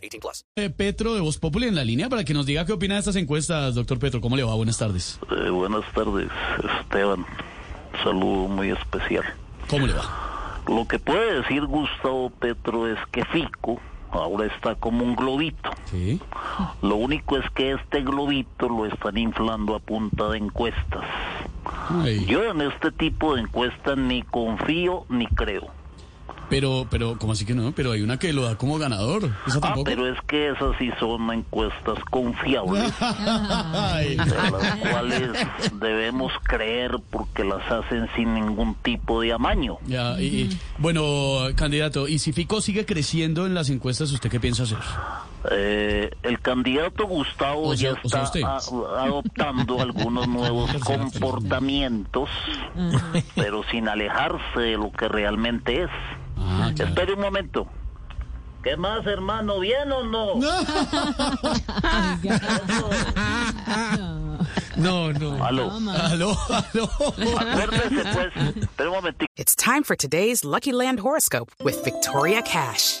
18 plus. Eh, Petro de Voz Populi en la línea para que nos diga qué opina de estas encuestas. Doctor Petro, ¿cómo le va? Buenas tardes. Eh, buenas tardes, Esteban. Saludo muy especial. ¿Cómo le va? Lo que puede decir Gustavo Petro es que Fico ahora está como un globito. Sí. Lo único es que este globito lo están inflando a punta de encuestas. Ay, Yo en este tipo de encuestas ni confío ni creo. Pero, pero, ¿cómo así que no? Pero hay una que lo da como ganador. ¿Esa Ah, tampoco? pero es que esas sí son encuestas confiables, Ay, las cuales debemos creer porque las hacen sin ningún tipo de amaño. ya, y, y, bueno, candidato, ¿y si Fico sigue creciendo en las encuestas, usted qué piensa hacer? Eh, el candidato Gustavo O sea- ya o sea, está a- adoptando algunos nuevos comportamientos, pero sin alejarse de lo que realmente es. Ah, claro. Espere un momento. ¿Qué más, hermano? ¿Bien o no? No, no. Aló. Aló, aló. Acuérdese, pues. Espere un momentito. It's time for today's Lucky Land horoscope with Victoria Cash.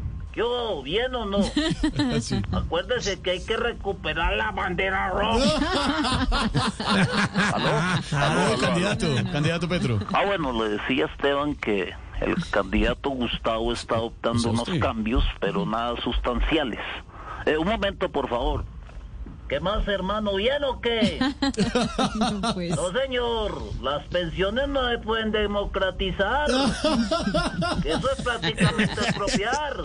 ¿Qué hubo? ¿Bien o no? Sí. Acuérdese que hay que recuperar la bandera roja. ¿Aló? ¿Aló, Aló, candidato, candidato Petro. Ah, bueno, le decía Esteban que el candidato Gustavo está adoptando unos cambios, pero nada sustanciales. Eh, un momento, por favor. ¿Qué más, hermano? ¿Bien o qué? No, señor. Las pensiones no se pueden democratizar. Que Eso es prácticamente expropiar.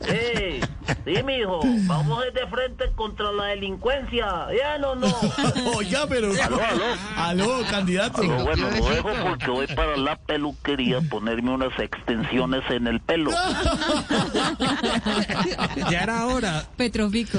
Sí, sí, mijo. Vamos de frente contra la delincuencia. ¿Bien o no? Oiga, pero. Aló, aló. Aló, candidato. Bueno, lo dejo porque voy para la peluquería a ponerme unas extensiones en el pelo. Ya era hora. Petrofico.